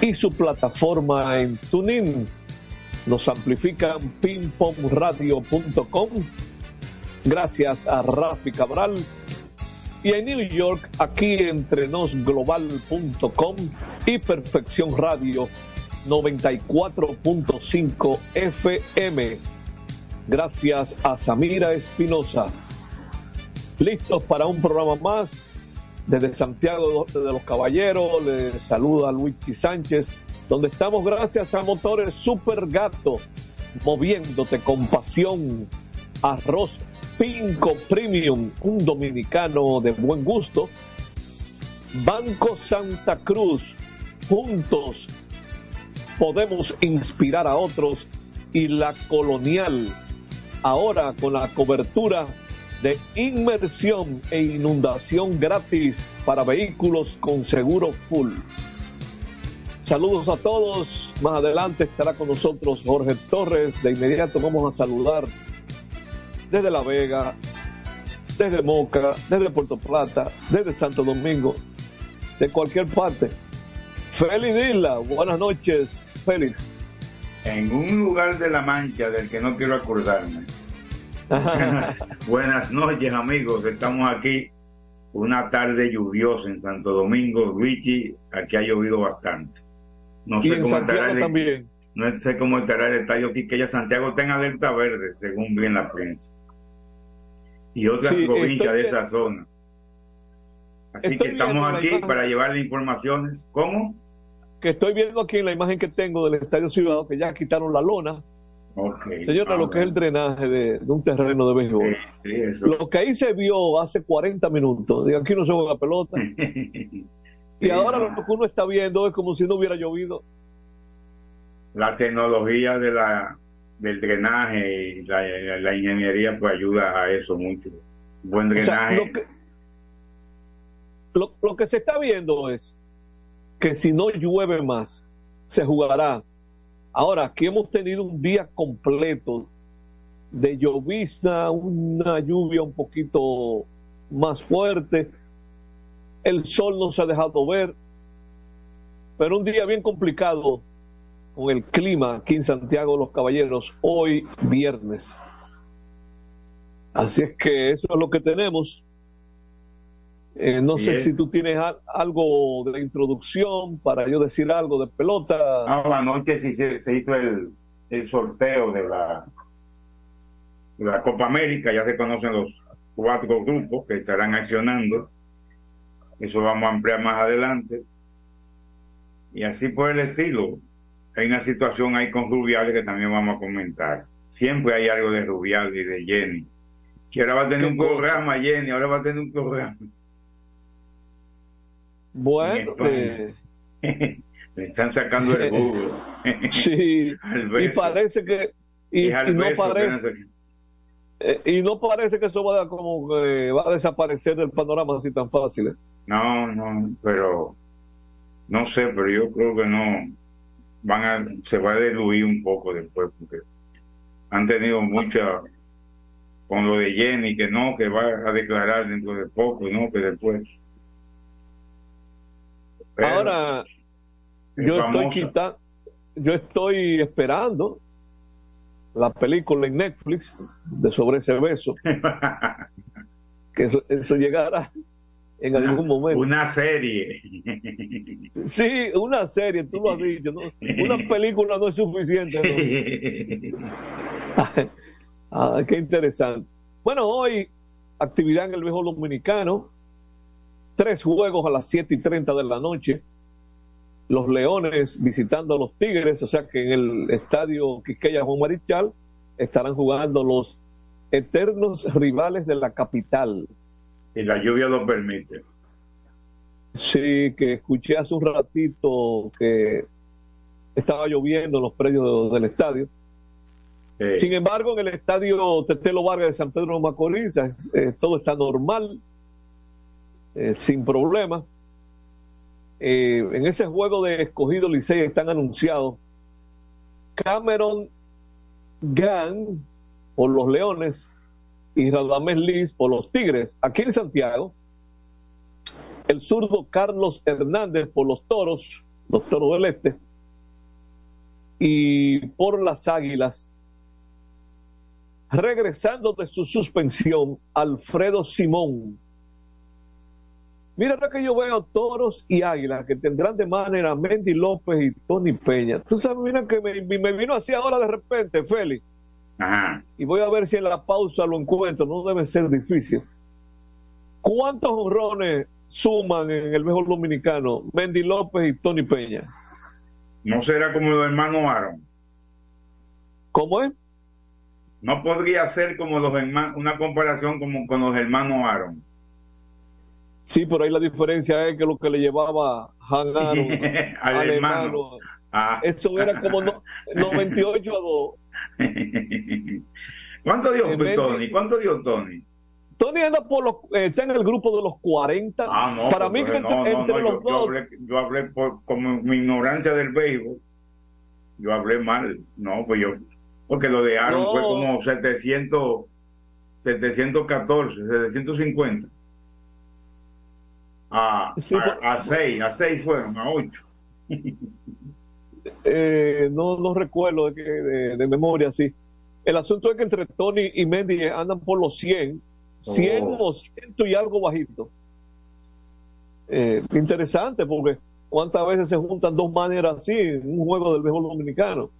y su plataforma en TuneIn. Nos amplifican pingpongradio.com. Gracias a Rafi Cabral. Y en New York, aquí entrenosglobal.com y Perfección Radio 94.5 FM. Gracias a Samira Espinosa. Listos para un programa más. Desde Santiago de los Caballeros, le saluda Luigi Sánchez, donde estamos gracias a Motores Super Gato, moviéndote con pasión. Arroz Pinco Premium, un dominicano de buen gusto. Banco Santa Cruz, juntos podemos inspirar a otros. Y la colonial, ahora con la cobertura de inmersión e inundación gratis para vehículos con seguro full. Saludos a todos. Más adelante estará con nosotros Jorge Torres. De inmediato vamos a saludar desde La Vega, desde Moca, desde Puerto Plata, desde Santo Domingo, de cualquier parte. Félix Dilla, buenas noches, Félix. En un lugar de La Mancha del que no quiero acordarme. Buenas, noches, amigos. Estamos aquí una tarde lluviosa en Santo Domingo. Luigi, aquí ha llovido bastante. No sé cómo estará el, también. No sé cómo estará el estadio ya Santiago está en alerta verde, según bien la prensa. Y otras provincias de esa zona. Así que estamos aquí para llevarle informaciones. ¿Cómo? Que estoy viendo aquí en la imagen que tengo del Estadio Ciudadano que ya quitaron la lona Okay. Señora, lo que es el drenaje de, un terreno de béisbol. lo que ahí se vio hace 40 minutos, de aquí no se juega pelota. y ahora lo que uno está viendo es como si no hubiera llovido. La tecnología de la del drenaje y la, ingeniería pues ayuda a eso mucho. Buen drenaje. lo, que, lo que se está viendo es que si no llueve más, se jugará Ahora, aquí hemos tenido un día completo de llovizna, una lluvia un poquito más fuerte, el sol no se ha dejado ver, pero un día bien complicado con el clima aquí en Santiago de los Caballeros, hoy viernes. Así es que eso es lo que tenemos. Eh, no sé si tú tienes algo de introducción para yo decir algo de pelota. Ah, anoche sí se, hizo el, el, sorteo de la, de la Copa América, ya se conocen los cuatro grupos que estarán accionando. Eso vamos a ampliar más adelante. Y así por el estilo. Hay una situación ahí con Rubiales que también vamos a comentar. Siempre hay algo de Rubiales y de Jenny. Que ahora va a tener un programa, Jenny, ahora va a tener un programa. Bueno, eh, le están sacando el jugo. sí, y parece que y, no parece eh, y no parece que eso va a, como que va a desaparecer del panorama así tan fácil. ¿eh? No, no, pero no sé, pero yo creo que no van a se va a diluir un poco después porque han tenido mucha con lo de Jenny que no que va a declarar dentro de poco, no que después Ahora, yo estoy quitando, yo estoy esperando la película en Netflix de sobre ese beso. que eso, eso llegará en algún momento. Una serie. Sí, una serie, tú lo has dicho. Una película no es suficiente. ah, qué interesante. Bueno, hoy actividad en el viejo dominicano tres juegos a las 7 y 30 de la noche. Los Leones visitando a los Tigres, o sea que en el estadio Quisqueya Juan Marichal estarán jugando los eternos rivales de la capital. Y la lluvia lo permite. Sí, que escuché hace un ratito que estaba lloviendo en los predios del estadio. Sin embargo, en el estadio Tetelo Vargas de San Pedro de Macorís eh, todo está normal. Eh, sin problema. Eh, en ese juego de escogido Licey están anunciados Cameron Gang por los Leones y Radamés Liz por los Tigres. Aquí en Santiago, el zurdo Carlos Hernández por los Toros los Toros del Este. Y por las Águilas, regresando de su suspensión, Alfredo Simón. Mira lo que yo veo toros y águilas que tendrán de manera Mendy López y Tony Peña. Tú sabes, mira que me, me vino así ahora de repente, Félix. Y voy a ver si en la pausa lo encuentro, no debe ser difícil. ¿Cuántos honrones suman en el mejor dominicano Mendy López y Tony Peña? ¿No será como los hermanos Aaron? ¿Cómo es? No podría ser como los hermanos, una comparación como con los hermanos Aaron. Sí, pero ahí la diferencia es que lo que le llevaba Han Aaron al, hermano. Ah. Eso era como 98 a 2. ¿Cuánto dio Tony? ¿Cuánto dio Tony? Tony anda por los, eh, está en el grupo de los 40. Ah, no, Para mí que entre, los yo, dos. Hablé, yo hablé por, como mi ignorancia del béisbol. Yo hablé mal. No, pues yo. Porque lo de Aaron fue como 700, 714, 750. A, a, 6, a 6 fueron, a 8. Eh, no, no recuerdo de, de, memoria, sí. El asunto es que entre Tony y Mendy andan por los 100, 100 o 100 y algo bajito. Eh, interesante porque cuántas veces se juntan dos maneras así en un juego del mejor dominicano.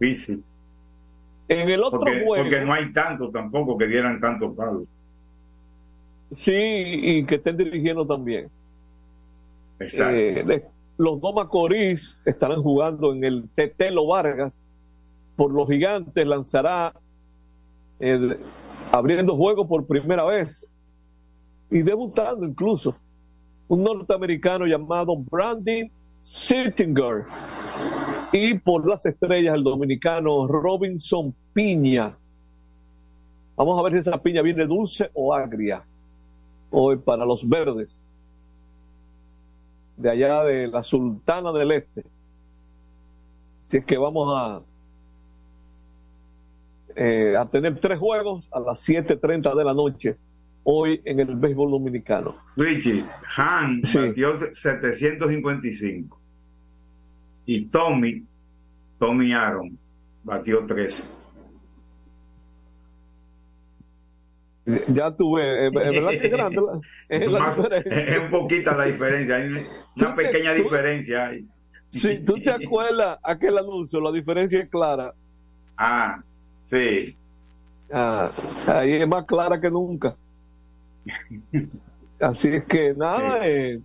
Difícil. En el otro porque, juego. Porque no hay tanto tampoco que dieran tantos palos. Sí, y que estén dirigiendo también. Eh, los dos Macorís estarán jugando en el Tetelo Vargas. Por los gigantes lanzará el, abriendo juego por primera vez y debutando incluso un norteamericano llamado Brandon Sittinger y por las estrellas el dominicano Robinson Piña. Vamos a ver si esa piña viene dulce o agria hoy para los verdes de allá de la Sultana del Este. Si es que vamos a, eh, a tener tres juegos a las 7.30 de la noche hoy en el béisbol dominicano. Richie, Han batió 755 y Tommy, Tommy Aaron batió 13. Ya tuve, es verdad que es grande es la diferencia. Es un poquita la diferencia, hay una pequeña diferencia ahí. Si tú te acuerdas aquel anuncio, la diferencia es clara. Ah, sí. Ah, ahí es más clara que nunca. Así es que nada, eh,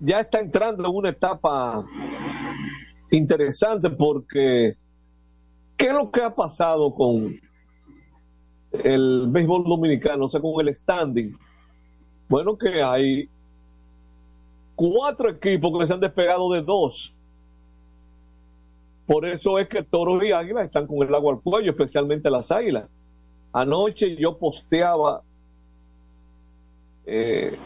ya está entrando en una etapa interesante porque ¿qué es lo que ha pasado con el béisbol dominicano, o sea, con el standing. Bueno, que hay cuatro equipos que se han despegado de dos. Por eso es que Toros y Águilas están con el agua al cuello, especialmente las Águilas. Anoche yo posteaba eh,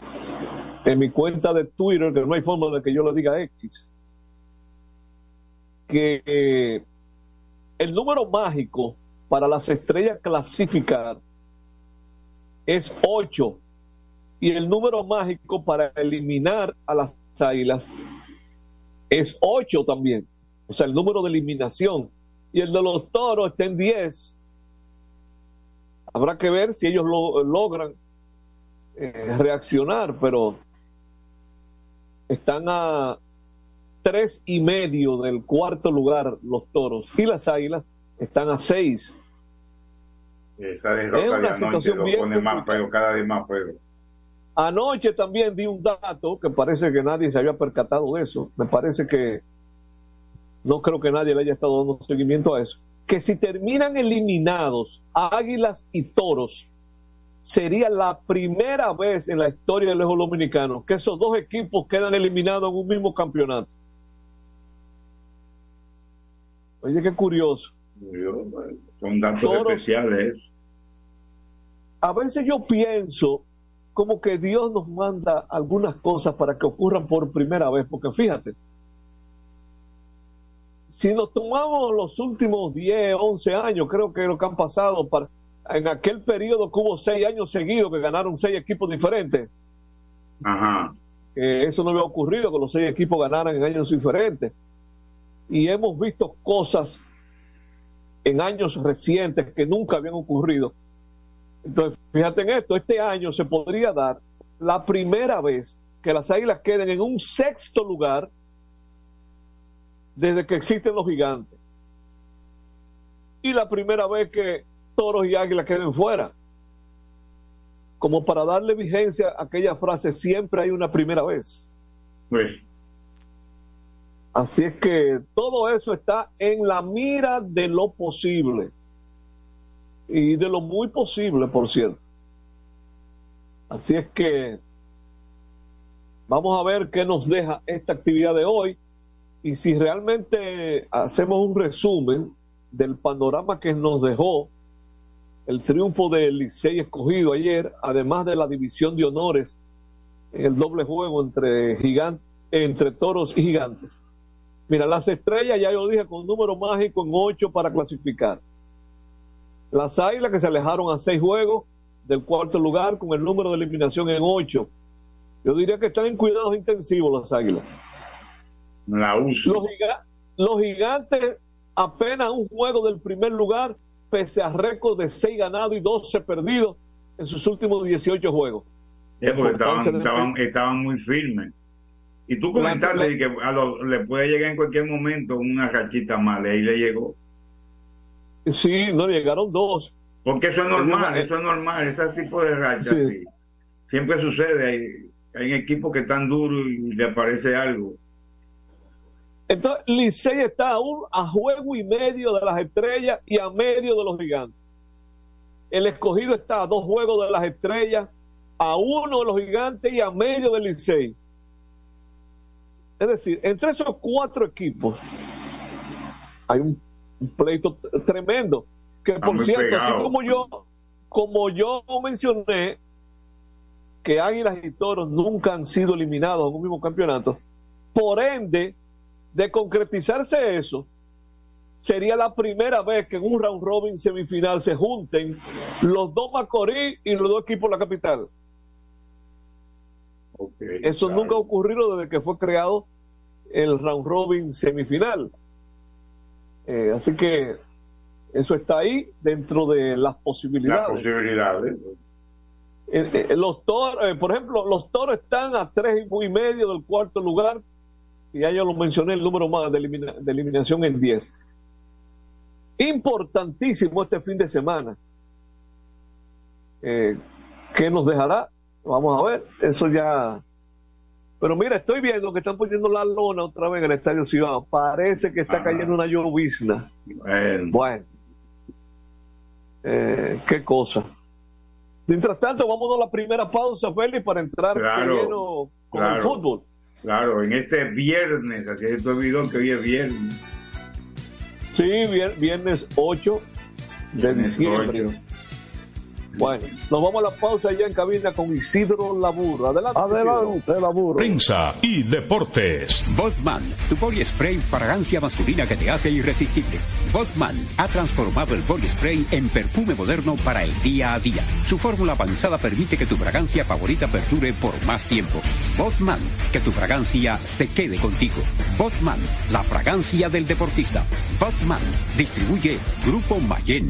en mi cuenta de Twitter, que no hay forma de que yo lo diga X, que eh, el número mágico para las estrellas clasificar es 8 y el número mágico para eliminar a las águilas es 8 también. O sea, el número de eliminación. Y el de los toros está en 10. Habrá que ver si ellos lo, logran eh, reaccionar, pero están a tres y medio del cuarto lugar los toros y las águilas están a seis. Esa derrota de anoche lo pone más feo, cada vez más feo. Anoche también di un dato que parece que nadie se había percatado de eso. Me parece que no creo que nadie le haya estado dando seguimiento a eso. Que si terminan eliminados Águilas y Toros, sería la primera vez en la historia del Lejos Dominicano que esos dos equipos quedan eliminados en un mismo campeonato. Oye, qué curioso. Son datos especiales. A veces yo pienso como que Dios nos manda algunas cosas para que ocurran por primera vez, porque fíjate, si nos tomamos los últimos 10, 11 años, creo que lo que han pasado para, en aquel periodo que hubo seis años seguidos que ganaron seis equipos diferentes. Ajá. eso no había ocurrido, que los seis equipos ganaran en años diferentes. Y hemos visto cosas en años recientes que nunca habían ocurrido. Entonces, fíjate en esto, este año se podría dar la primera vez que las águilas queden en un sexto lugar desde que existen los gigantes. Y la primera vez que toros y águilas queden fuera. Como para darle vigencia a aquella frase, siempre hay una primera vez. Así es que todo eso está en la mira de lo posible. Y de lo muy posible, por cierto. Así es que vamos a ver qué nos deja esta actividad de hoy y si realmente hacemos un resumen del panorama que nos dejó el triunfo del Licey escogido ayer, además de la división de honores el doble juego entre, gigantes, entre toros y gigantes. Mira, las estrellas, ya yo dije, con un número mágico en ocho para clasificar. Las águilas que se alejaron a seis juegos del cuarto lugar con el número de eliminación en ocho. Yo diría que están en cuidados intensivos las águilas. La uso. Los, gigantes apenas un juego del primer lugar, pese a récord de 6 ganados y 12 perdidos en sus últimos 18 juegos. estaban, muy firmes. Y tú comentaste que le puede llegar en cualquier momento una rachita mala, y le llegó. Sí, no, llegaron dos. Porque eso es normal, eso es normal, ese tipo de rachas. Siempre sucede, hay, hay equipos que están duros y le aparece algo. Entonces, Licey está aún a juego y medio de las estrellas y a medio de los gigantes. El escogido está a dos juegos de las estrellas, a uno de los gigantes y a medio del Licey. Es decir, entre esos cuatro equipos hay un, pleito tremendo. Que por cierto, así como yo, como yo mencioné que Águilas y Toros nunca han sido eliminados en un mismo campeonato, por ende, de concretizarse eso, sería la primera vez que en un round robin semifinal se junten los dos Macorís y los dos equipos de la capital. Eso nunca ha ocurrido desde que fue creado el round robin semifinal. Eh, así que eso está ahí dentro de las posibilidades. Las posibilidades. Eh, eh, los toros, por ejemplo, los toros están a tres y medio del cuarto lugar y ya yo lo mencioné, el número más de, eliminación en 10. Importantísimo este fin de semana. Eh, ¿Qué nos dejará? Vamos a ver, eso ya... Pero mira, estoy viendo que están poniendo la lona otra vez en el Estadio Ciudad. Parece que está ah. cayendo una llovizna. Bueno. Eh, qué cosa. Mientras tanto, vámonos a la primera pausa, Félix, para entrar lleno con el fútbol. Claro, en este viernes, así es tu que hoy es viernes. Sí, viernes 8 de diciembre. Bueno, nos vamos a la pausa ya en cabina con Isidro Labur. Adelante. Adelante, Labur. Prensa y deportes. Botman, tu body spray fragancia masculina que te hace irresistible. Botman ha transformado el body spray en perfume moderno para el día a día. Su fórmula avanzada permite que tu fragancia favorita perdure por más tiempo. Botman, que tu fragancia se quede contigo. Botman, la fragancia del deportista. Botman, distribuye Grupo Mayen.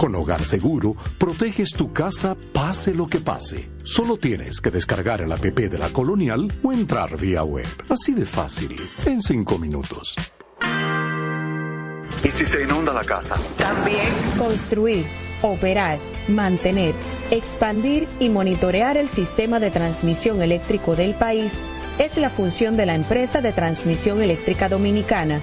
Con Hogar Seguro, proteges tu casa pase lo que pase. Solo tienes que descargar el app de la Colonial o entrar vía web. Así de fácil, en cinco minutos. ¿Y si se inunda la casa? También. Construir, operar, mantener, expandir y monitorear el sistema de transmisión eléctrico del país es la función de la empresa de transmisión eléctrica dominicana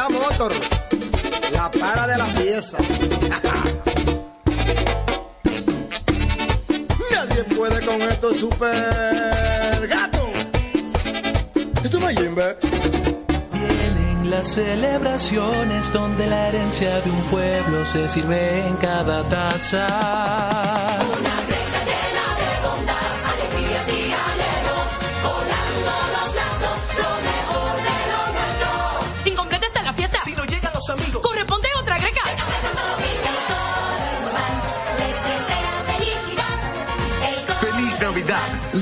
La para de la pieza. Nadie puede con esto super gato. Esto no es. Vienen las celebraciones donde la herencia de un pueblo se sirve en cada taza.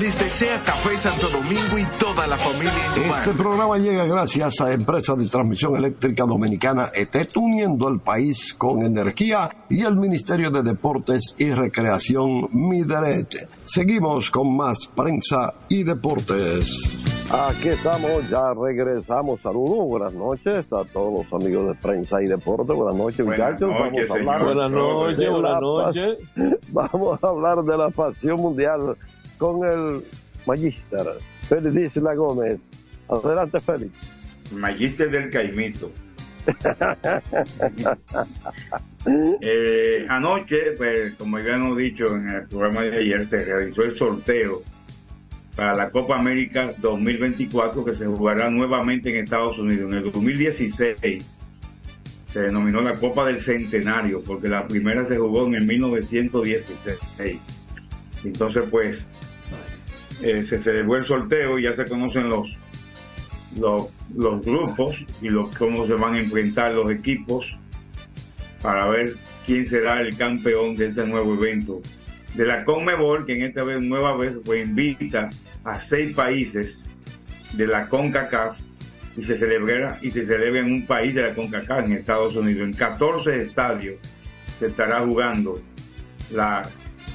Desea Café Santo Domingo y toda la familia Indumar. Este programa llega gracias a Empresa de Transmisión Eléctrica Dominicana ETET, uniendo el país con energía y el Ministerio de Deportes y Recreación Mideret. Seguimos con más prensa y deportes. Aquí estamos, ya regresamos. Saludos, buenas noches a todos los amigos de prensa y deporte. Buenas noches, Buenas muchachos. noches, vamos a hablar señor. Buenas noches, de la buenas noches. Vamos a hablar de la pasión mundial con el Magister Félix Isla Gómez. Adelante, Félix. Magister del Caimito. Eh, anoche, pues, como ya hemos dicho en el programa de ayer, se realizó el sorteo para la Copa América 2024 que se jugará nuevamente en Estados Unidos. En el 2016 se denominó la Copa del Centenario porque la primera se jugó en el 1916. Entonces, pues, eh, se celebró el sorteo y ya se conocen los los, grupos y los, cómo se van a enfrentar los equipos para ver quién será el campeón de este nuevo evento. De la Conmebol, que en esta nueva vez, pues invita a seis países de la CONCACAF y se celebra y se celebra en un país de la CONCACAF, en Estados Unidos. En 14 estadios se estará jugando la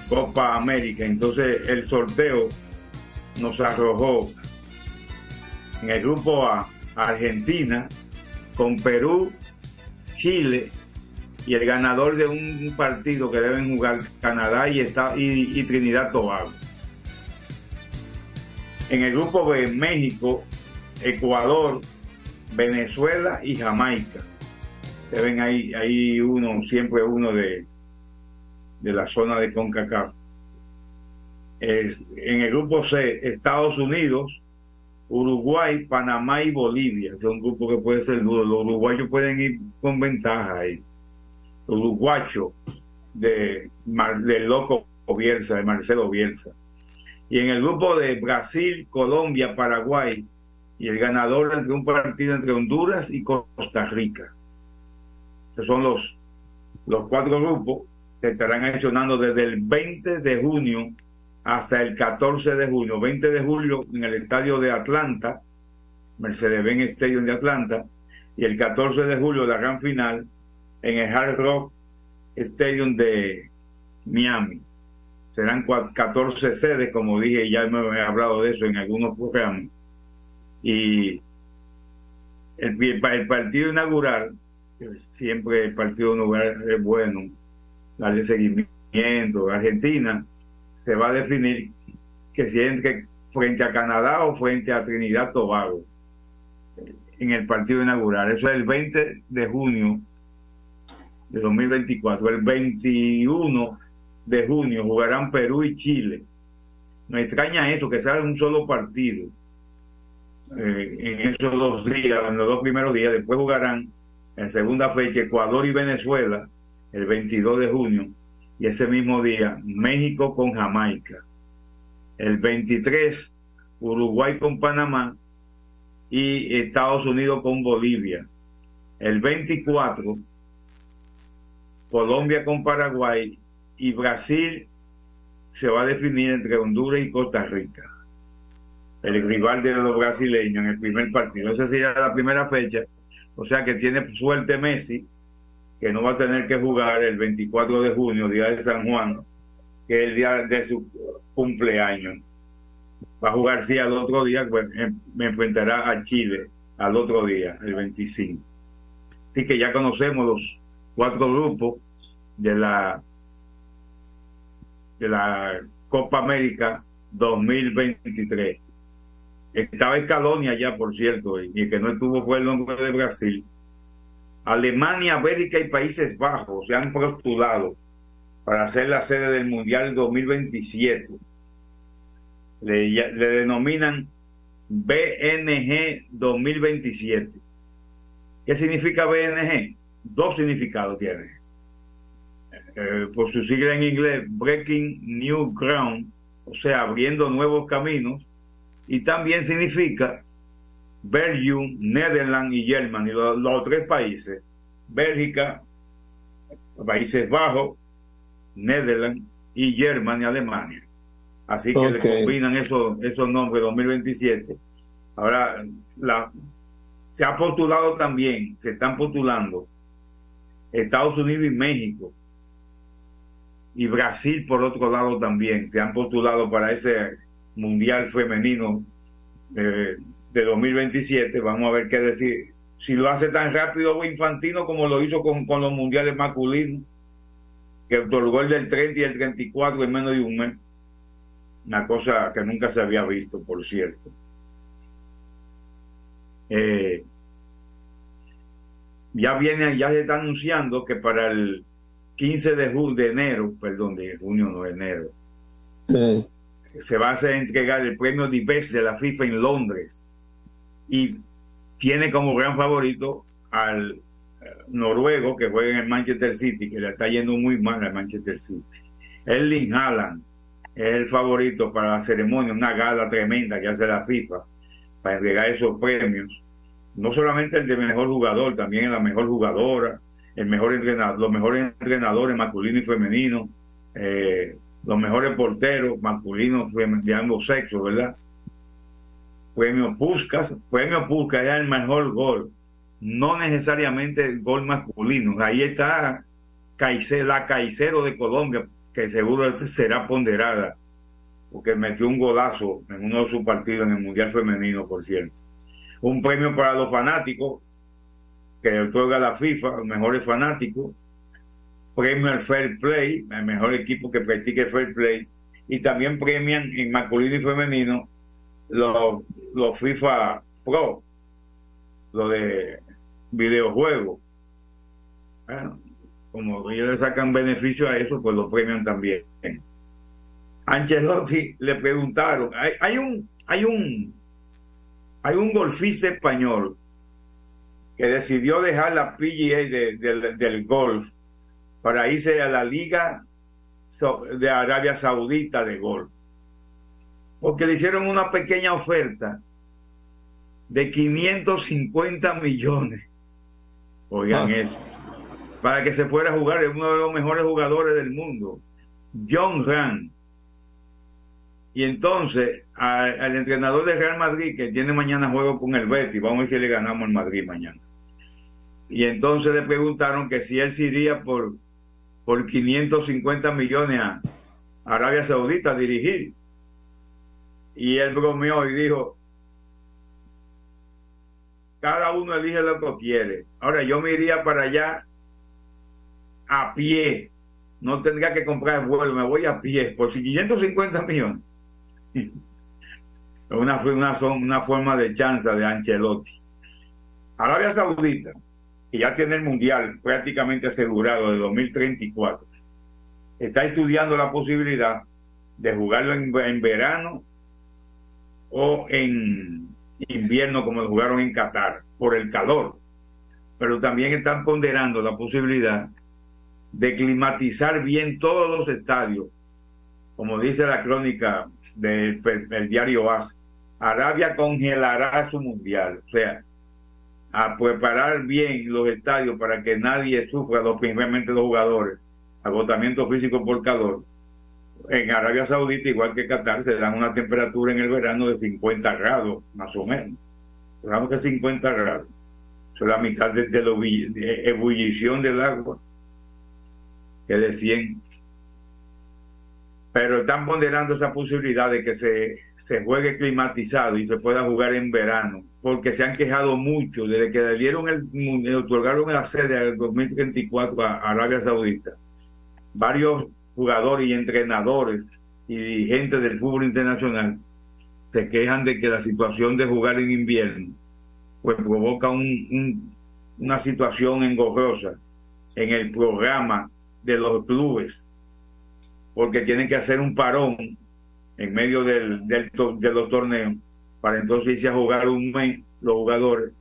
Copa América. Entonces el sorteo nos arrojó en el grupo A Argentina con Perú, Chile y el ganador de un partido que deben jugar Canadá y, Esta- y, y Trinidad Tobago. En el grupo B México, Ecuador, Venezuela y Jamaica. Se ven ahí, ahí uno, siempre uno de, de la zona de CONCACAF. En el grupo C, Estados Unidos, Uruguay, Panamá y Bolivia. Es un grupo que puede ser duro. Los uruguayos pueden ir con ventaja ahí. Los uruguachos de, del loco Bielsa, de Marcelo Bielsa. Y en el grupo de Brasil, Colombia, Paraguay y el ganador entre un partido entre Honduras y Costa Rica. Esos son los, los cuatro grupos que estarán accionando desde el 20 de junio hasta el 14 de junio. 20 de julio en el estadio de Atlanta, Mercedes-Benz Stadium de Atlanta, y el 14 de julio la gran final en el Hard Rock Stadium de Miami. Serán cua- 14 sedes, como dije, ya me he hablado de eso en algunos programas. Y el, el partido inaugural, que siempre el partido inaugural es bueno, darle seguimiento. Argentina se va a definir que si entre frente a Canadá o frente a Trinidad Tobago en el partido inaugural. Eso es el 20 de junio de 2024. El 21 de junio jugarán Perú y Chile. Me extraña eso, que sea un solo partido eh, en esos dos días, en los dos primeros días. Después jugarán en segunda fecha Ecuador y Venezuela el 22 de junio y ese mismo día México con Jamaica. El 23 Uruguay con Panamá y Estados Unidos con Bolivia. El 24 Colombia con Paraguay y Brasil se va a definir entre Honduras y Costa Rica. El rival de los brasileños en el primer partido. Esa sería la primera fecha. O sea que tiene suerte Messi, que no va a tener que jugar el 24 de junio, día de San Juan, que es el día de su cumpleaños. Va a jugar sí al otro día, pues em- me enfrentará a Chile al otro día, el 25. Así que ya conocemos los cuatro grupos de la de la Copa América 2023. Estaba Escalonia ya, por cierto, y el que no estuvo fue el nombre de Brasil. Alemania, Bélgica y Países Bajos se han postulado para ser la sede del Mundial 2027. Le, denominan BNG 2027. ¿Qué significa BNG? Dos significados tiene. Eh, por su sigla en inglés, Breaking New Ground, o sea, abriendo nuevos caminos, y también significa Belgium, Netherlands y Germany, los, los tres países, Bélgica, Países Bajos, Netherlands y Germany, Alemania. Así que le combinan esos, esos nombres 2027. Ahora, la, se ha postulado también, se están postulando Estados Unidos y México y Brasil por otro lado también se han postulado para ese mundial femenino eh, de 2027. Vamos a ver qué decir. Si lo hace tan rápido Infantino como lo hizo con, con los mundiales masculinos, que otorgó el del 30 y el 34 en menos de un mes. Una cosa que nunca se había visto, por cierto. Eh, ya viene, ya se está anunciando que para el 15 de, ju- de enero, perdón, de junio, no de enero, se va a hacer entregar el premio Divest de la FIFA en Londres y tiene como gran favorito al eh, noruego que juega en el Manchester City, que le está yendo muy mal al Manchester City. Erling Haaland es el favorito para la ceremonia, una gala tremenda que hace la FIFA para entregar esos premios. No solamente el de mejor jugador, también la mejor jugadora, el mejor entrenador, los mejores entrenadores masculino y femenino, eh, los mejores porteros masculinos de ambos sexos, ¿verdad? Premio Puskas, premio Puskas es el mejor gol, no necesariamente el gol masculino. Ahí está Caicedo, la Caicedo de Colombia, que seguro será ponderada, porque metió un golazo en uno de sus partidos en el Mundial Femenino, por cierto. Un premio para los fanáticos, que otorga la FIFA, los mejores fanáticos. Premio al Fair Play, el mejor equipo que practique Fair Play. Y también premian en masculino y femenino los, los FIFA Pro, lo de videojuegos. Bueno, como ellos le sacan beneficio a eso, pues lo premian también. Ancelotti le preguntaron, hay, hay un, hay un, hay un golfista español que decidió dejar la PGA de- del- del golf para irse a la Liga de Arabia Saudita de golf. Porque le hicieron una pequeña oferta de 550 millones. Oigan Ah. eso. Para que se fuera a jugar es uno de los mejores jugadores del mundo. John Ram. Y entonces a- al entrenador de Real Madrid que tiene mañana juego con el Betis, vamos a ver si le ganamos el Madrid mañana. Y entonces le preguntaron que si él se iría por, por 550 millones a Arabia Saudita a dirigir. Y él bromeó y dijo, cada uno elige lo que quiere. Ahora yo me iría para allá a pie. No tendría que comprar vuelo, me voy a pie por 550 millones. Es una, una, una forma de chanza de Ancelotti. Arabia Saudita, que ya tiene el Mundial prácticamente asegurado de 2034, está estudiando la posibilidad de jugarlo en, en verano o en invierno como jugaron en Qatar, por el calor. Pero también están ponderando la posibilidad de climatizar bien todos los estadios, como dice la crónica del, diario AS. Arabia congelará su mundial, o sea, a preparar bien los estadios para que nadie sufra, principalmente los jugadores, agotamiento físico por calor. En Arabia Saudita, igual que Qatar, se dan una temperatura en el verano de 50 grados, más o menos. Digamos que 50 grados. Eso es la mitad de, de la ebullición del agua, que de 100. Pero están ponderando esa posibilidad de que se, se juegue climatizado y se pueda jugar en verano, porque se han quejado mucho desde que le dieron el, otorgaron la sede del 2034 a Arabia Saudita. Varios jugadores y entrenadores y dirigentes del fútbol internacional se quejan de que la situación de jugar en invierno pues provoca un, un, una situación engorrosa en el programa de los clubes porque tienen que hacer un parón en medio del, del de los torneos para entonces irse a jugar un mes los jugadores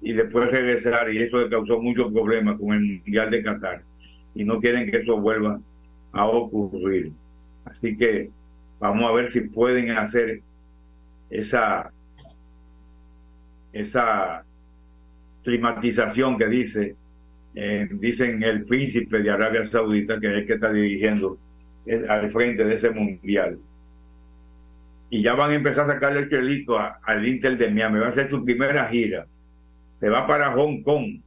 y después regresar y eso le causó muchos problemas con el Mundial de Qatar y no quieren que eso vuelva a ocurrir. Así que vamos a ver si pueden hacer esa esa climatización que dice eh, dicen el príncipe de Arabia Saudita que es el que está dirigiendo el, al frente de ese mundial. Y ya van a empezar a sacarle el chelito al Inter de Miami. Va a ser su primera gira. Se va para Hong Kong.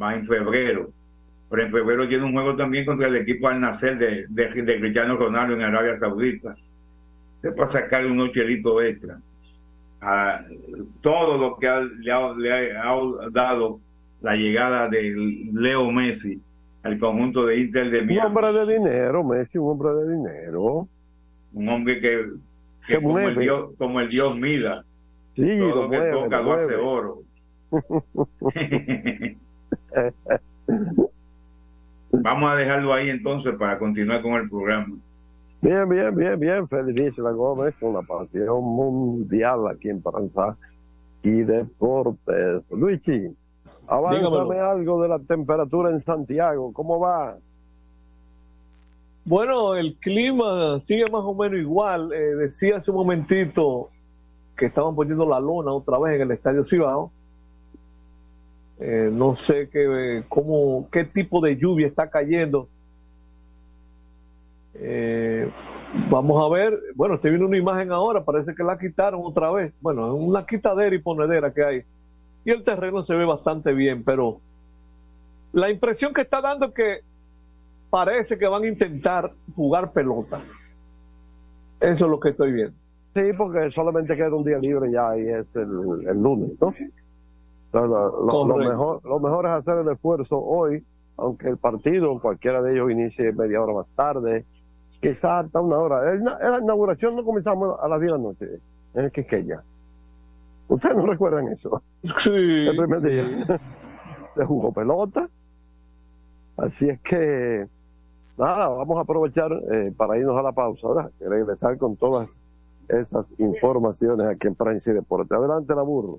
Va en febrero pero en febrero tiene un juego también contra el equipo al nacer de, de, de Cristiano Ronaldo en Arabia Saudita. Se puede sacar unos chelitos extra. a todo lo que ha- le, ha, le ha dado la llegada de Leo Messi al conjunto de Inter de Un Miami. hombre de dinero, Messi, un hombre de dinero. Un hombre que, que como, el dios, como el dios Mida, Sí, todo lo lo que mueve, toca lo lo hace oro. Vamos a dejarlo ahí entonces para continuar con el programa. Bien, bien, bien, bien, Feliz la Gómez con la pasión mundial aquí en Pranza y Deportes. Luigi, avánzame algo de la temperatura en Santiago, ¿cómo va? Bueno, el clima sigue más o menos igual. Eh, decía hace un momentito que estaban poniendo la lona otra vez en el Estadio Cibao. Eh, no sé qué, cómo, qué tipo de lluvia está cayendo. Eh, vamos a ver. Bueno, estoy viendo una imagen ahora. Parece que la quitaron otra vez. Bueno, es una quitadera y ponedera que hay. Y el terreno se ve bastante bien, pero la impresión que está dando es que parece que van a intentar jugar pelota. Eso es lo que estoy viendo. Sí, porque solamente queda un día libre ya y es el, el lunes, ¿no? Lo, lo- lo Correcto. mejor, lo mejor es hacer el esfuerzo hoy, aunque el partido, cualquiera de ellos, inicie media hora más tarde, quizás hasta una hora. El- la inauguración no comenzamos a las 10 de la noche en el Quisqueya. ¿Ustedes no recuerdan eso? Sí. El primer día. Se jugó pelota. Así es que, nada, vamos a aprovechar eh, para irnos a la pausa, ¿verdad? Y regresar con todas esas informaciones aquí en Prensa y Deporte. Adelante, la burro.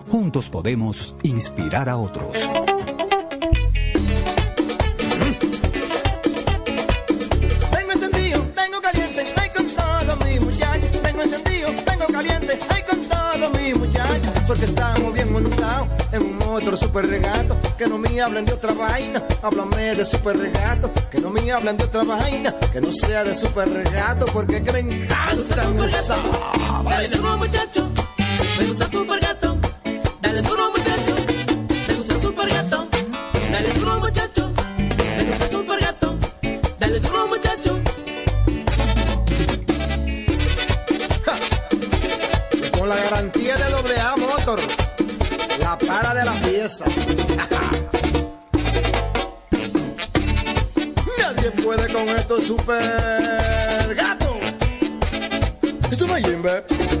Juntos podemos inspirar a otros. Tengo encendido, tengo caliente, ay con todo mi muchachos. Tengo encendido, tengo caliente, ay con todo mi muchachos. Porque estamos bien montados en un otro super regato. Que no me hablen de otra vaina, háblame de super regato. Que no me hablen de otra vaina, que no sea de super regato. Porque que me encanta duro muchacho, me gusta super gato. Dale duro muchacho, me gusta super gato. Dale duro muchacho, me gusta super gato. Dale duro muchacho. Con la garantía de doble A Motor, la para de la pieza. Nadie puede con estos super gatos. Esto es Jimbe.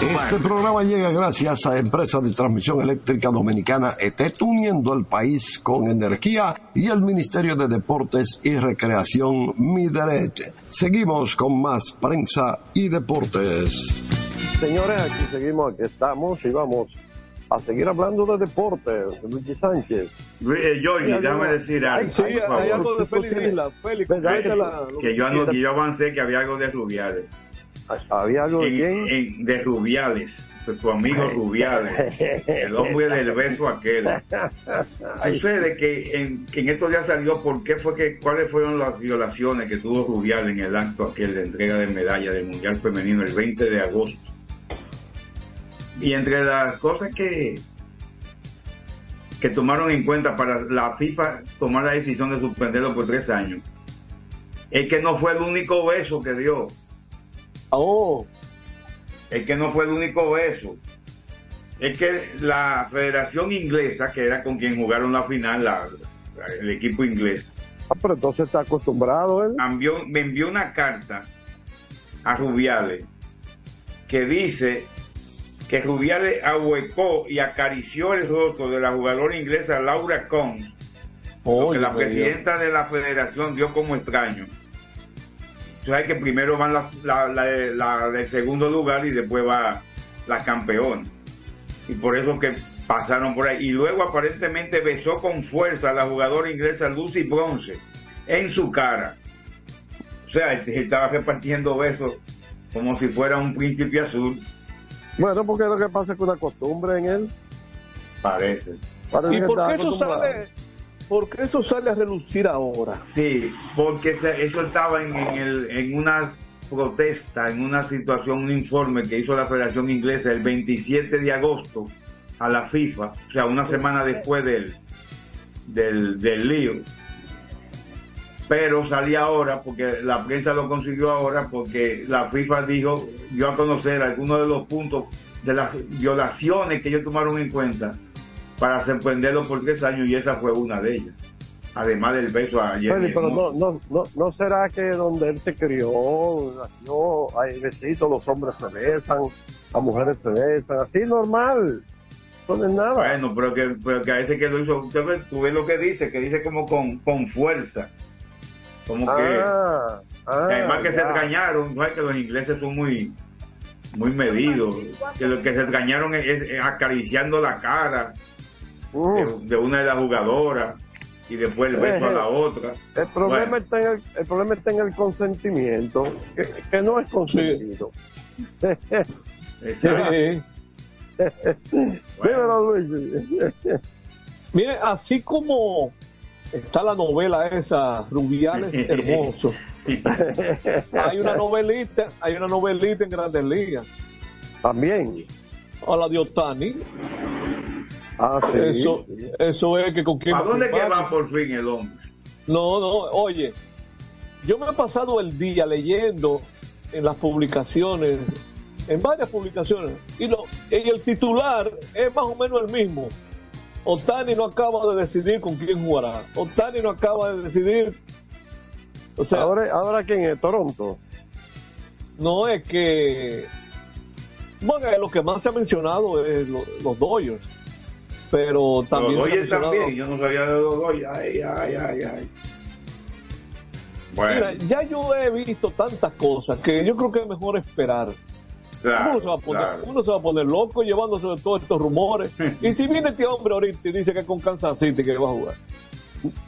Este programa llega gracias a Empresa de Transmisión Eléctrica Dominicana ETET, uniendo el país con energía y el Ministerio de Deportes y Recreación Mideret. Seguimos con más prensa y deportes. Señores, aquí seguimos, aquí estamos y vamos a seguir hablando de deportes. Luigi Sánchez. Eh, Jorge, déjame decir algo. Sí, por hay favor. algo de Félix Isla. Félix, que yo, que yo avancé que había algo de Rubiales. ¿Había algo de Rubiales, de tu amigo Rubiales, el hombre del beso aquel. Sucede que en, que en estos días salió por qué fue que, cuáles fueron las violaciones que tuvo Rubiales en el acto aquel de entrega de medalla del Mundial Femenino el 20 de agosto. Y entre las cosas que que tomaron en cuenta para la FIFA tomar la decisión de suspenderlo por tres años es que no fue el único beso que dio. Oh. Es que no fue el único beso. Es que la Federación Inglesa, que era con quien jugaron la final, la- la- el equipo inglés, Ah, pero entonces está acostumbrado él. envió- me envió una carta a Rubiales que dice que Rubiales ahuecó y acarició el rostro de la jugadora inglesa Laura lo que la presidenta de la federación dio como extraño. Sabes que primero van la, la, la, la del segundo lugar y después va la campeona. Y por eso que pasaron por ahí. Y luego aparentemente besó con fuerza a la jugadora inglesa Lucy Bronze en su cara. O sea, este, estaba repartiendo besos como si fuera un príncipe azul. Bueno, porque lo que pasa es que una costumbre en él. Parece. Parece ¿Y por qué eso sale? ¿Por qué eso sale a relucir ahora? Sí, porque se- eso estaba en, en unas protesta en una situación, un informe que hizo la Federación Inglesa el 27 de agosto a la FIFA, o sea, una semana después del, del, del lío. Pero salía ahora, porque la prensa lo consiguió ahora, porque la FIFA dijo, dio a conocer algunos de los puntos de las violaciones que ellos tomaron en cuenta para suspenderlo por tres años y esa fue una de ellas. Además del beso a Jenny pero no, no, no, ¿no será que donde él se crió, nació, hay besitos, los hombres se besan, las mujeres se besan, así normal? No es nada. Bueno, pero que, pero que a ese que lo hizo, usted ve, tú ves lo que dice, que dice como con, con fuerza. Como que, Ah, ah, que además que se engañaron, ¿no? Es que los ingleses son muy muy medidos, que lo que se engañaron es, es acariciando la cara de, de una de las jugadoras y después el beso a la otra. El problema, Bueno. está en el, el problema está en el consentimiento, que, que no es consentido. Sí. Luis. Mire, así como está la novela esa, Rubiales Hermoso, hay una novelita, hay una novelita en Grandes Ligas. También. A la de Otani. Ah, sí, eso, sí. eso es que con quién ¿A dónde que va por fin el hombre? No, no, oye, yo me he pasado el día leyendo en las publicaciones, en varias publicaciones, y, lo, y el titular es más o menos el mismo. Otani no acaba de decidir con quién jugará. Otani no acaba de decidir. O sea, ahora, ahora quién es Toronto. no es que. Bueno, lo que más se ha mencionado es lo- los Dodgers. Pero también. también, yo no sabía de Dodgers. Ay, ay, ay, ay. Bueno, Mira, ya yo he visto tantas cosas que yo creo que es mejor esperar. claro, uno, se va a poner, claro. uno se va a poner loco llevándose de todos estos rumores. y si viene este hombre ahorita y dice que es con Kansas City que va a jugar.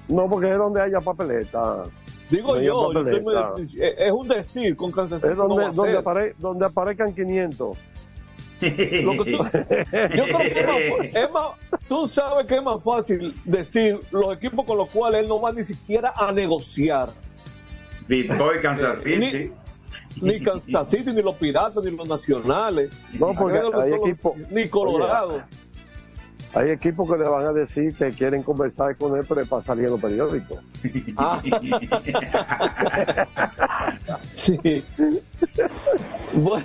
No, porque es donde haya papeleta. Digo yo, papeleta. me- es un decir con Kansas City. Es no donde, a donde, apare- donde aparezcan 500. Lo que tú- yo creo que es más, es más- tú sabes que es más fácil decir los equipos con los cuales él no va ni siquiera a negociar. Detroit, Kansas Eh, ni- City. Ni Kansas City, ni los Piratas, ni los Nacionales. No, porque hay equipos- Ni Colorado. Oye, Hay equipos que le van a decir que quieren conversar con él, pero es para salir en los periódicos. Ah. Sí. Bueno,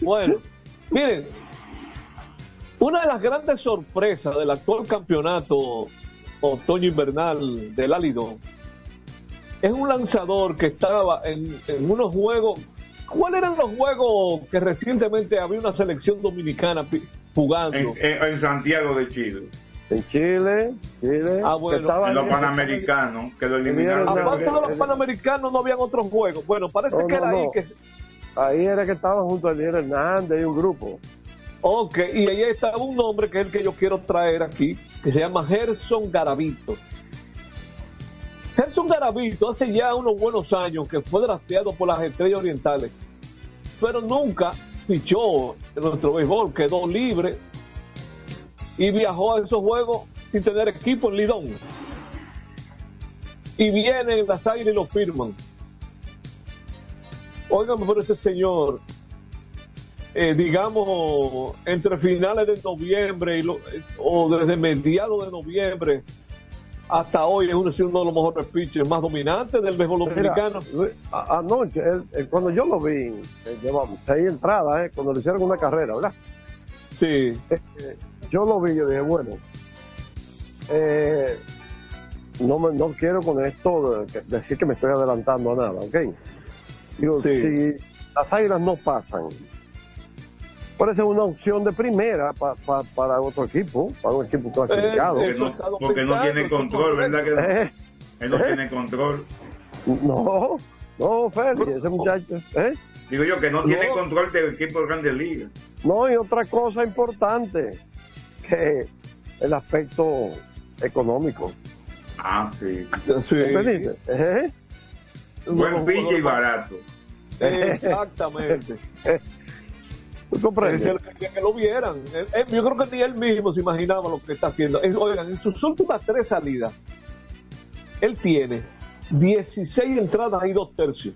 bueno, miren, una de las grandes sorpresas del actual campeonato otoño-invernal del Alidón es un lanzador que estaba en, en unos juegos. ¿Cuáles eran los juegos que recientemente había una selección dominicana pi- jugando? En, en- en Santiago de Chile. En Chile, Chile. Ah, bueno. En los panamericanos, que lo eliminaron. Aparte de los panamericanos no habían otros juegos. Bueno, parece No, que no, era ahí no. que Ahí era que estaban junto a Eliel Hernández y un grupo. Ok, y ahí estaba un nombre que es el que yo quiero traer aquí, que se llama Gerson Garavito. Gerson Garavito hace ya unos buenos años que fue drafteado por las estrellas orientales, pero nunca fichó en nuestro béisbol, quedó libre y viajó a esos juegos sin tener equipo en Lidón. Y vienen las águilas y lo firman. Óigame por ese señor, eh, digamos, entre finales de noviembre y lo- o desde mediados de noviembre hasta hoy es uno, es uno de los mejores pitchers más dominantes del béisbol dominicano. A- anoche, él- él- cuando yo lo vi, eh, llevamos seis entradas, eh, cuando le hicieron una carrera, ¿verdad? Sí. Eh, yo lo vi, yo dije, bueno, eh, no, me, no quiero con esto de- decir que me estoy adelantando a nada, ¿ok? Digo, Sí. si las águilas no pasan, puede ser una opción de primera pa- pa- para otro equipo, para un equipo clasificado. Porque no, porque no tiene control, ¿verdad? Que no? Eh, Él no eh. tiene control. No, no, Félix, ese muchacho, ¿eh? Digo yo que no tiene control del equipo de Grandes Ligas. No, y otra cosa importante, que el aspecto económico. Ah, sí. ¿Entendiste? Buen pinche y barato. Exactamente. ¿Tú comprendes? Ese es el que lo vieran. Yo creo que ni él mismo se imaginaba lo que está haciendo. Oigan, en sus últimas tres salidas, él tiene 16 entradas y dos tercios.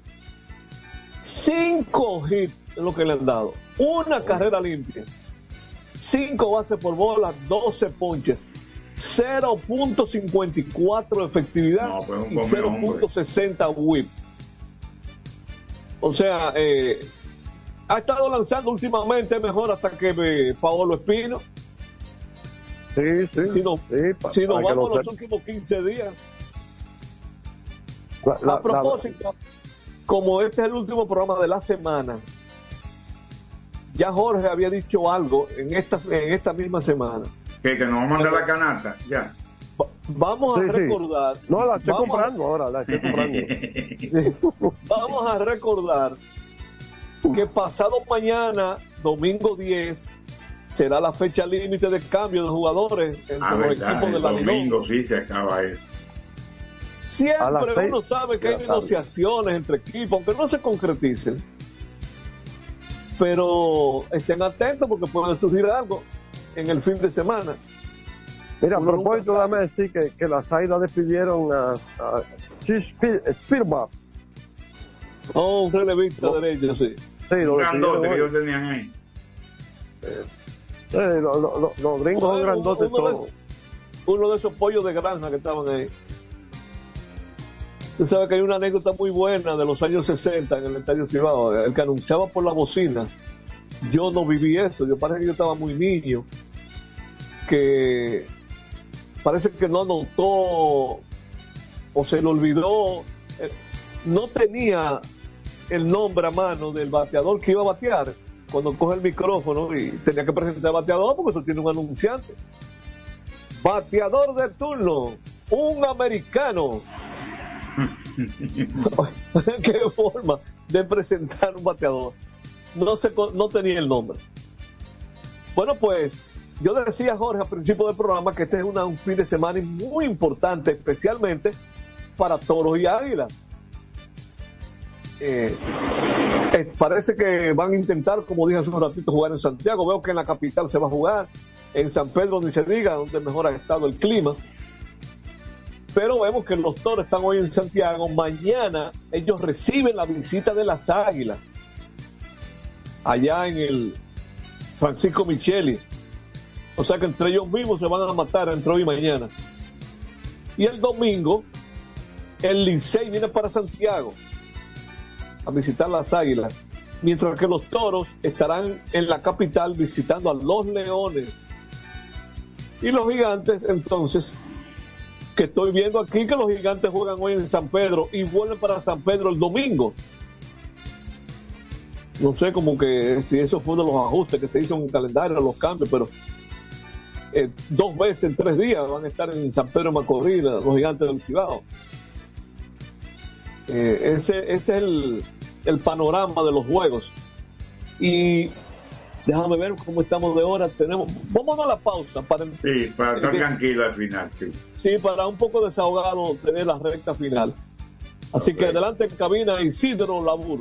Cinco hits es lo que le han dado. Una carrera limpia. Cinco bases por bola, 12 ponches. 0.54 efectividad No, pues, un y hombre, hombre. 0.60 whip. O sea, eh, ha estado lanzando últimamente mejor hasta que eh, Paolo Espino. Sí, sí. Si nos, sí, pa- si nos vamos lo los últimos 15 días. La- la- a propósito, como este es el último programa de la semana, ya Jorge había dicho algo en esta, en esta misma semana. Que, que nos va a mandar la canasta, ya. Vamos a sí. recordar. No, la estoy a- comprando ahora, la estoy comprando. Vamos a recordar que pasado mañana, domingo 10, será la fecha límite de cambio de jugadores entre Ah, los verdad, equipos de la domingo sí se acaba eso. Siempre seis uno sabe que hay tarde. negociaciones entre equipos, aunque no se concreticen. Pero estén atentos porque puede surgir algo en el fin de semana. Mira, a propósito, déjame decir que, que las Águilas despidieron a, a Spielbach. Oh, un relevista derecho, sí. Sí, lo grandote que ellos tenían ahí. Lo- lo- lo- los gringos son grandotes uno, de, todos. uno de esos pollos de granja que estaban ahí. Tú sabes que hay una anécdota muy buena de los años 60 en el Estadio Cibao, el que anunciaba por la bocina. Yo no viví eso, yo parece que yo estaba muy niño, que parece que no anotó o se le olvidó, eh, no tenía el nombre a mano del bateador que iba a batear cuando coge el micrófono y tenía que presentar al bateador porque eso tiene un anunciante. Bateador de turno, un americano. Qué forma de presentar un bateador. No, se, no tenía el nombre. Bueno, pues yo decía, Jorge, al principio del programa que este es un fin de semana muy importante, especialmente para toros y águilas. Eh, eh, parece que van a intentar, como dije hace un ratito, jugar en Santiago. Veo que en la capital se va a jugar, en San Pedro ni se diga, donde mejor ha estado el clima. Pero vemos que los toros están hoy en Santiago. Mañana ellos reciben la visita de las águilas. Allá en el Francisco Micheli. O sea que entre ellos mismos se van a matar entre hoy y mañana. Y el domingo, el Licey viene para Santiago a visitar las águilas. Mientras que los toros estarán en la capital visitando a los leones. Y los gigantes, entonces, que estoy viendo aquí que los gigantes juegan hoy en San Pedro y vuelven para San Pedro el domingo. No sé como que si eso fue uno de los ajustes que se hizo en el calendario, los cambios, pero eh, dos veces en tres días van a estar en San Pedro Macorís los gigantes del Cibao. Eh, ese, ese es el, el panorama de los juegos. Y déjame ver cómo estamos de hora. Tenemos, vámonos a la pausa para Sí, para estar Eh, tranquilo al final, sí. Sí, para un poco desahogado tener la recta final. Así que adelante en cabina Isidro Labur.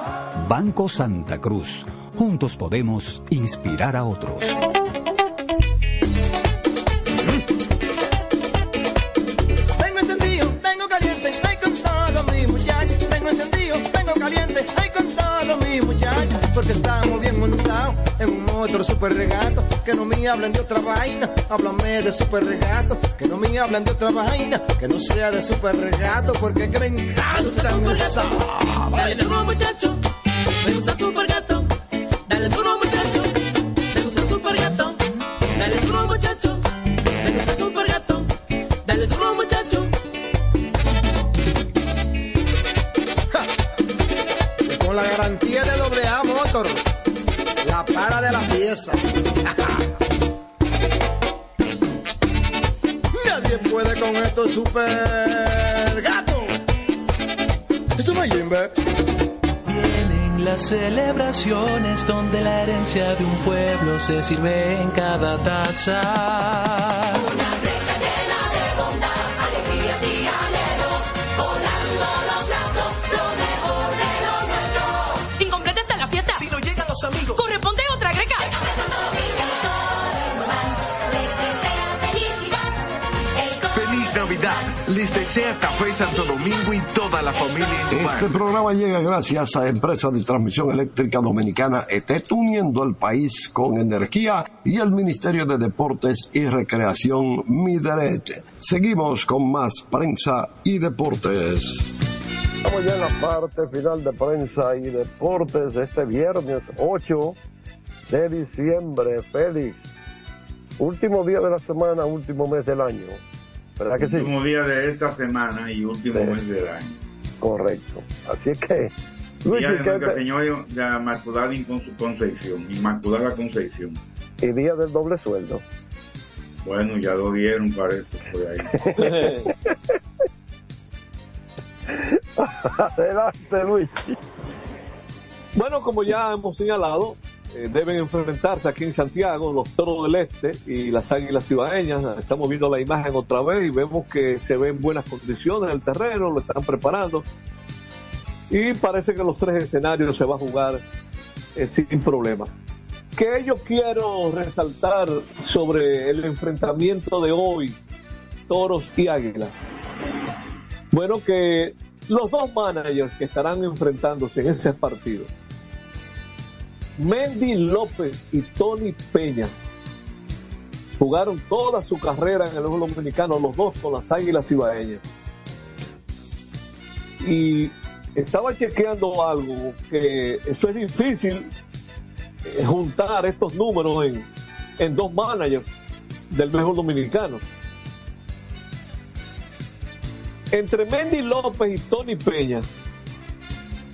Banco Santa Cruz. Juntos podemos inspirar a otros. Tengo encendido, tengo caliente, ay con todos mis muchachos. Tengo encendido, tengo caliente, ay con todos mis muchachos. Porque estamos bien montados en un otro super regato. Que no me hablen de otra vaina, háblame de super regato. Que no me hablen de otra vaina, que no sea de super regato. Porque que me encanta duro muchacho, me gusta super gato. Dale duro muchacho, me gusta super gato. Dale duro muchacho, me gusta super gato. Dale duro muchacho. Con la garantía de doble A Motor, la para de la pieza. Nadie puede con esto super gato. Esto no es Jimbe. Las celebraciones donde la herencia de un pueblo se sirve en cada taza. alegrías y anhelos, volando los lazos, lo mejor de lo nuestro. Incompleta está la fiesta. Si no llegan los amigos. Les desea Café Santo Domingo y toda la familia Indumar. Este programa llega gracias a Empresa de Transmisión Eléctrica Dominicana ETET, uniendo el país con energía y el Ministerio de Deportes y Recreación Mideret. Seguimos con más prensa y deportes. Estamos ya en la parte final de prensa y deportes de este viernes 8 de diciembre. Félix, último día de la semana, último mes del año. ¿Verdad que sí? Último día de esta semana y último Sí. mes del año. Correcto. Así es que, Día Luigi, de ¿qué Nuestra Señora de la Inmaculada Concepción. Inmaculada Concepción. y día del doble sueldo. Bueno, ya lo dieron, parece, por ahí. Adelante, Luigi. Bueno, como ya hemos señalado, eh, deben enfrentarse aquí en Santiago los toros del este y las águilas cibaeñas. Estamos viendo la imagen otra vez y vemos que se ven buenas condiciones en el terreno, lo están preparando. Y parece que los tres escenarios se va a jugar eh, sin problema. Que yo quiero resaltar sobre el enfrentamiento de hoy, toros y águilas. Bueno, que los dos managers que estarán enfrentándose en ese partido, Mendy López y Tony Peña, jugaron toda su carrera en el fútbol dominicano, los dos con las Águilas Ibaeñas. Y estaba chequeando algo, que eso es difícil eh, juntar estos números en, en dos managers del mejor dominicano. Entre Mendy López y Tony Peña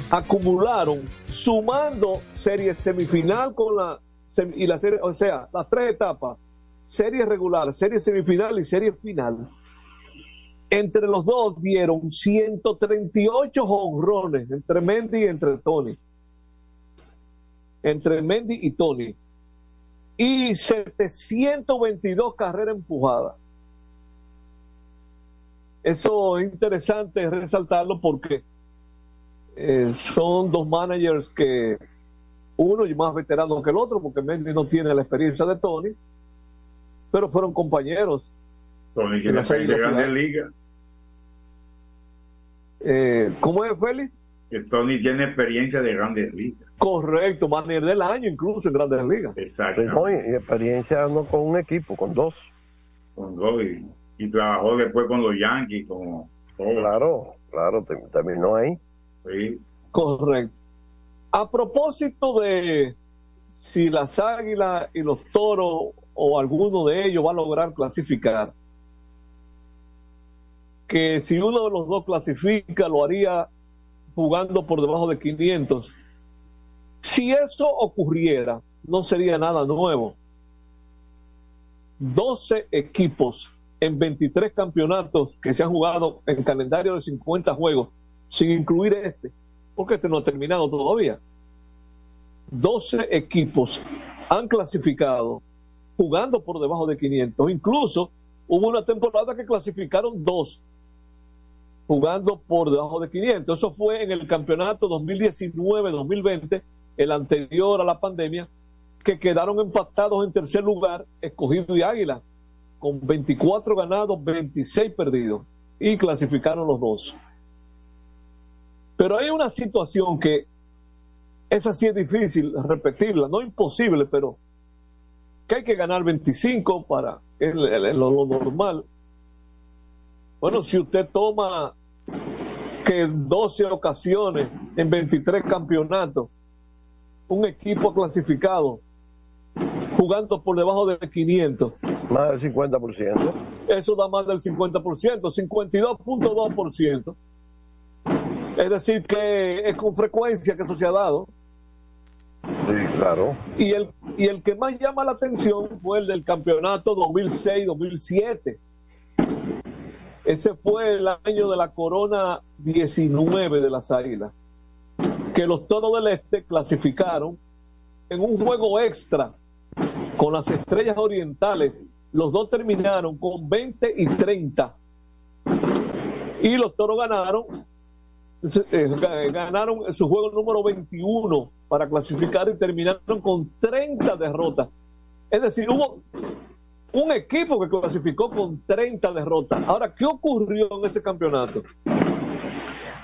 acumularon, sumando serie semifinal con la y la serie, o sea, las tres etapas, serie regular, serie semifinal y serie final. Entre los dos dieron 138 honrones entre Mendy y entre Tony. Entre Mendy y Tony. Y 722 carreras empujadas. Eso es interesante resaltarlo porque eh, son dos managers que uno y más veterano que el otro, porque Mendy no tiene la experiencia de Tony, pero fueron compañeros. Tony En tiene las experiencia de Ligas. Eh, ¿Cómo es, Félix? Que Tony tiene experiencia de Grandes Ligas. Correcto, manager del año incluso en Grandes Ligas. Exacto. No, y, experiencia no con un equipo, con dos. Con dos y, y trabajó después con los Yankees, como todo. Claro, claro, te- terminó ahí. Correcto. A propósito de si las águilas y los toros o alguno de ellos va a lograr clasificar, que si uno de los dos clasifica lo haría jugando por debajo de 500. Si eso ocurriera, no sería nada nuevo. 12 equipos en 23 campeonatos que se han jugado en calendario de 50 juegos, sin incluir este, porque este no ha terminado todavía. 12 equipos han clasificado jugando por debajo de 500. Incluso hubo una temporada que clasificaron dos jugando por debajo de 500. Eso fue en el campeonato 2019-2020, el anterior a la pandemia, que quedaron empatados en tercer lugar, escogido y Águila, con 24 ganados, 26 perdidos, y clasificaron los dos. Pero hay una situación que esa sí es difícil repetirla, no imposible, pero que hay que ganar 25 para el- el- lo, lo normal. Bueno, si usted toma que en 12 ocasiones, en 23 campeonatos, un equipo clasificado jugando por debajo de 500, Más del 50%. eso da más del 50%, 52.2%. Es decir, que es con frecuencia que eso se ha dado. Sí, claro. Y el, y el que más llama la atención fue el del campeonato 2006-2007. Ese fue el año de la corona 19 de las Águilas, que los Toros del Este clasificaron en un juego extra con las Estrellas Orientales. Los dos terminaron con 20 y 30. Y los Toros ganaron ga- ganaron su juego número 21 para clasificar y terminaron con 30 derrotas. Es decir, hubo un equipo que clasificó con 30 derrotas. Ahora, ¿qué ocurrió en ese campeonato?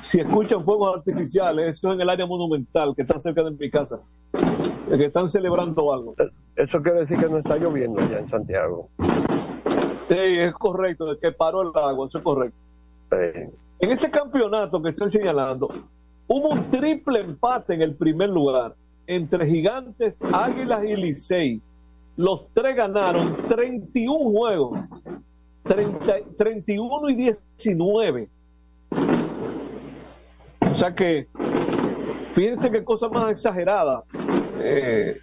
Si escuchan fuegos artificiales, esto es en el área monumental que está cerca de mi casa, eh, que están celebrando algo. Eso quiere decir que no está lloviendo ya en Santiago. Sí, es correcto, que paró el agua, eso es correcto. En ese campeonato que estoy señalando, hubo un triple empate en el primer lugar. entre Gigantes, Águilas y Licey. Los tres ganaron 31 juegos, 30 31 y 19. O sea que, fíjense qué cosa más exagerada eh,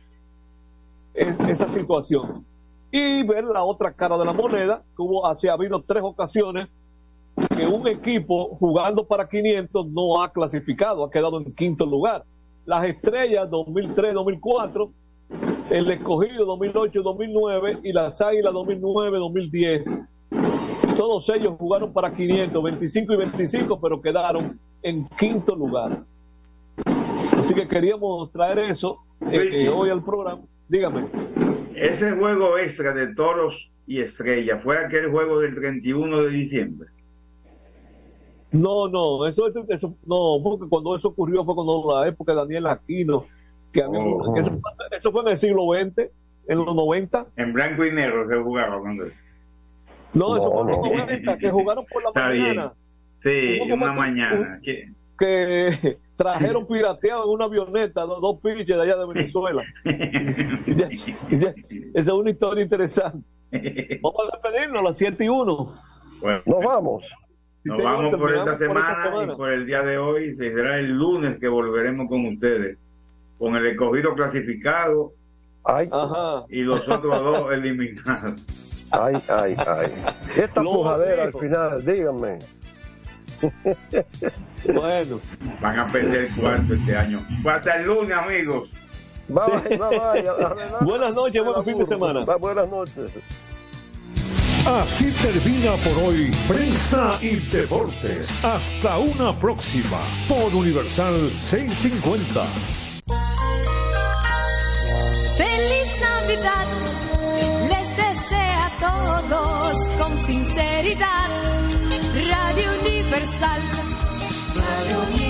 es esa situación. Y ver la otra cara de la moneda, que hubo, así ha habido tres ocasiones que un equipo jugando para 500 no ha clasificado, ha quedado en quinto lugar. Las estrellas 2003-2004, el escogido 2008-2009 y las águilas 2009-2010. Todos ellos jugaron para 500, 25 y 25, pero quedaron en quinto lugar. Así que queríamos traer eso eh, eh, hoy al programa. Dígame. Ese juego extra de toros y estrellas fue aquel juego del 31 de diciembre. No, no, eso, eso, eso- no, porque cuando eso ocurrió fue cuando la época de Daniel Aquino, que, había- Oh. que eso, eso fue en el siglo XX, en los 90. En blanco y negro se jugaba cuando No, eso fue en los no. 90, que jugaron por la Está bien. mañana. Sí, una mañana. que- que trajeron pirateado en una avioneta dos, dos pitchers de allá de Venezuela. Ya- esa es una historia interesante. Vamos a despedirnos a las 7 y 1. Bueno, Nos vamos. Nos vamos por esta, terminamos por esta semana, y por el día de hoy. Será el lunes que volveremos con ustedes. Con el escogido clasificado Ajá. y los otros dos eliminados. Ay, ay, ay. Esta pujadera al final, díganme. Bueno. Van a perder el cuarto este año. Hasta el lunes, amigos. Bye. Buenas noches, buen fin de semana. Buenas noches. Así termina por hoy Prensa y Deportes. Hasta una próxima por Universal 650. Feliz Navidad, les desea a todos con sinceridad. Radio Universal, Radio Universal.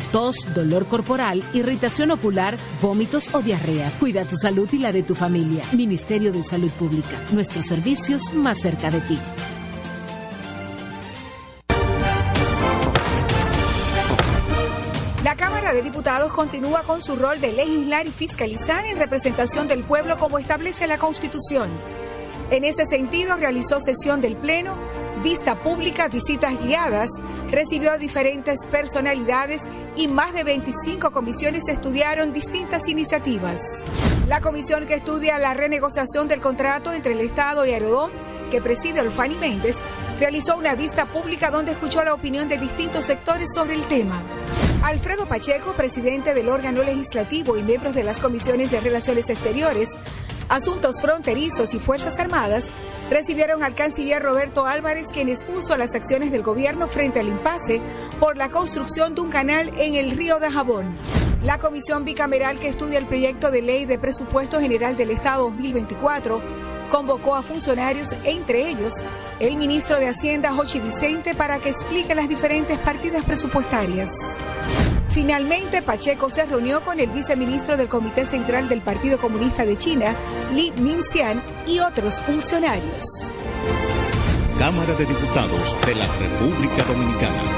tos, dolor corporal, irritación ocular, vómitos o diarrea. Cuida tu salud y la de tu familia. Ministerio de Salud Pública. Nuestros servicios más cerca de ti. La Cámara de Diputados continúa con su rol de legislar y fiscalizar en representación del pueblo como establece la Constitución. En ese sentido, realizó sesión del Pleno, vista pública, visitas guiadas, recibió a diferentes personalidades y más de 25 comisiones estudiaron distintas iniciativas. La comisión que estudia la renegociación del contrato entre el Estado y Aerodón, que preside Olfani Méndez, realizó una vista pública donde escuchó la opinión de distintos sectores sobre el tema. Alfredo Pacheco, presidente del órgano legislativo y miembros de las comisiones de Relaciones Exteriores, Asuntos Fronterizos y Fuerzas Armadas, recibieron al canciller Roberto Álvarez, quien expuso las acciones del gobierno frente al impasse por la construcción de un canal en el río de Jabón. La comisión bicameral que estudia el proyecto de ley de presupuesto general del Estado 2024 convocó a funcionarios, entre ellos el ministro de Hacienda, Jochi Vicente, para que explique las diferentes partidas presupuestarias. Finalmente, Pacheco se reunió con el viceministro del Comité Central del Partido Comunista de China, Li Minxian, y otros funcionarios. Cámara de Diputados de la República Dominicana.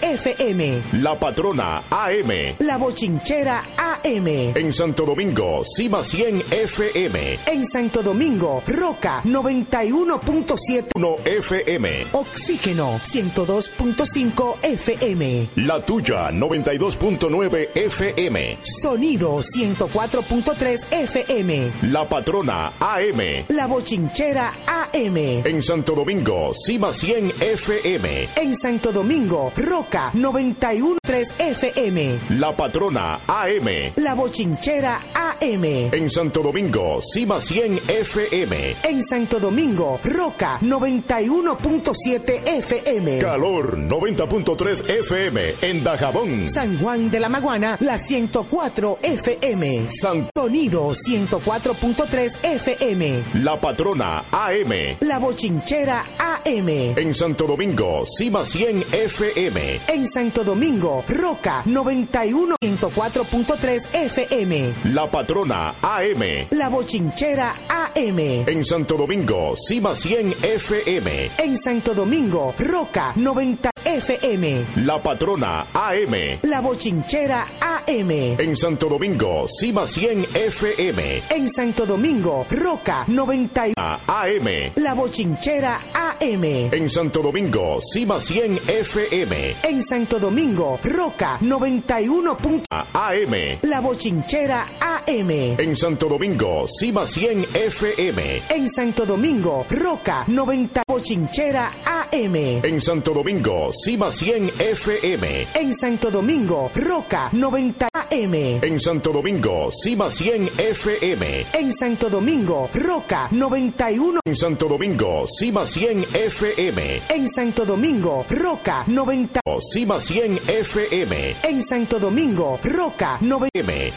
FM. La patrona AM. La bochinchera AM. En Santo Domingo, Cima 100 FM. En Santo Domingo, Roca 91.7 FM. Oxígeno 102.5 FM. La tuya 92.9 FM. Sonido 104.3 FM. La patrona AM. La bochinchera AM. En Santo Domingo, Cima 100 FM. En Santo Domingo, Roca 91.3 FM. La patrona AM. La bochinchera AM. En Santo Domingo, Cima 100 FM. En Santo Domingo, Roca 91.7 FM. Calor 90.3 FM en Dajabón. San Juan de la Maguana, la 104 FM. San Sonido 104.3 FM. La patrona AM. La bochinchera AM. En Santo Domingo, Cima 100 FM. En Santo Domingo, Roca 91 104.3 FM. La patrona AM. La bochinchera AM. En Santo Domingo, Cima 100 FM. En Santo Domingo, Roca 90 FM. La patrona AM. La bochinchera AM. En Santo Domingo, Cima 100 FM. En Santo Domingo, Roca 90 AM. La bochinchera AM. En Santo Domingo, Cima 100 FM. En Santo Domingo, Roca 91. AM. La bochinchera AM. En Santo Domingo, Cima 100 FM. En Santo Domingo, Roca 90 bochinchera AM. En Santo Domingo, Cima 100 FM. En Santo Domingo, Roca 90 AM. En Santo Domingo, Cima 100 FM. En Santo Domingo, Roca 91. En Santo Domingo, Cima 100 FM. En Santo Domingo, Roca 90. Cima 100 FM. En Santo Domingo, Roca 90.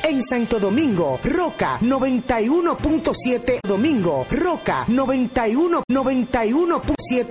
En Santo Domingo, Roca 91.7. Domingo, Roca 91. 91.7